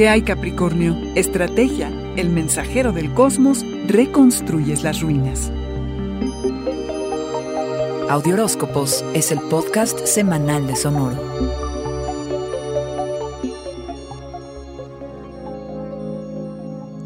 ¿Qué hay Capricornio? Estrategia, el mensajero del cosmos, reconstruyes las ruinas. Audioróscopos es el podcast semanal de Sonoro.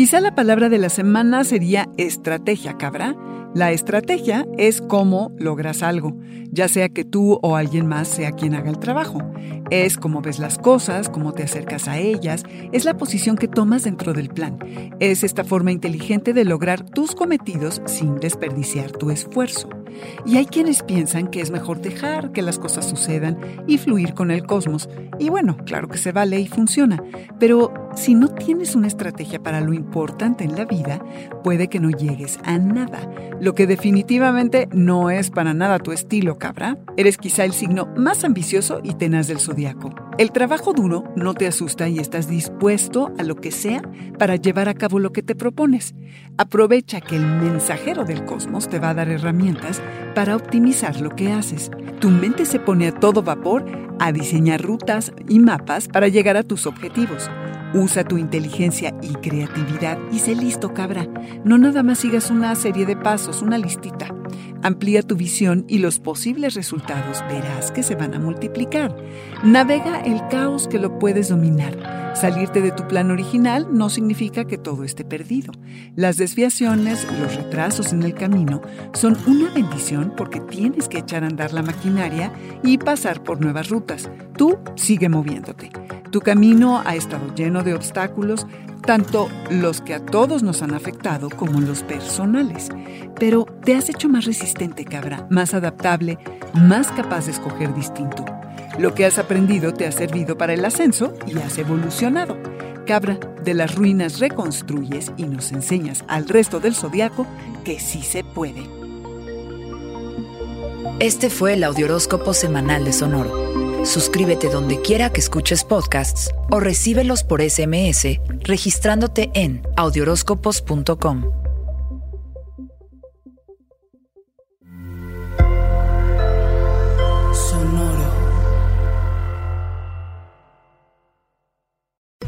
Quizá la palabra de la semana sería estrategia, cabra. La estrategia es cómo logras algo, ya sea que tú o alguien más sea quien haga el trabajo. Es cómo ves las cosas, cómo te acercas a ellas, es la posición que tomas dentro del plan. Es esta forma inteligente de lograr tus cometidos sin desperdiciar tu esfuerzo. Y hay quienes piensan que es mejor dejar que las cosas sucedan y fluir con el cosmos. Y bueno, claro que se vale y funciona, pero si no tienes una estrategia para lo importante en la vida, puede que no llegues a nada, lo que definitivamente no es para nada tu estilo, cabra. Eres quizá el signo más ambicioso y tenaz del zodiaco. El trabajo duro no te asusta y estás dispuesto a lo que sea para llevar a cabo lo que te propones. Aprovecha que el mensajero del cosmos te va a dar herramientas para optimizar lo que haces. Tu mente se pone a todo vapor a diseñar rutas y mapas para llegar a tus objetivos. Usa tu inteligencia y creatividad y sé listo, cabra. No nada más sigas una serie de pasos, una listita. Amplía tu visión y los posibles resultados verás que se van a multiplicar. Navega el caos que lo puedes dominar. Salirte de tu plan original no significa que todo esté perdido. Las desviaciones, los retrasos en el camino son una bendición porque tienes que echar a andar la maquinaria y pasar por nuevas rutas. Tú sigue moviéndote. Tu camino ha estado lleno de obstáculos, tanto los que a todos nos han afectado como los personales. Pero te has hecho más resistente, cabra, más adaptable, más capaz de escoger distinto. Lo que has aprendido te ha servido para el ascenso y has evolucionado. Cabra, de las ruinas reconstruyes y nos enseñas al resto del zodiaco que sí se puede. Este fue el Audioróscopo Semanal de Sonoro. Suscríbete donde quiera que escuches podcasts o recíbelos por SMS registrándote en audioróscopos.com.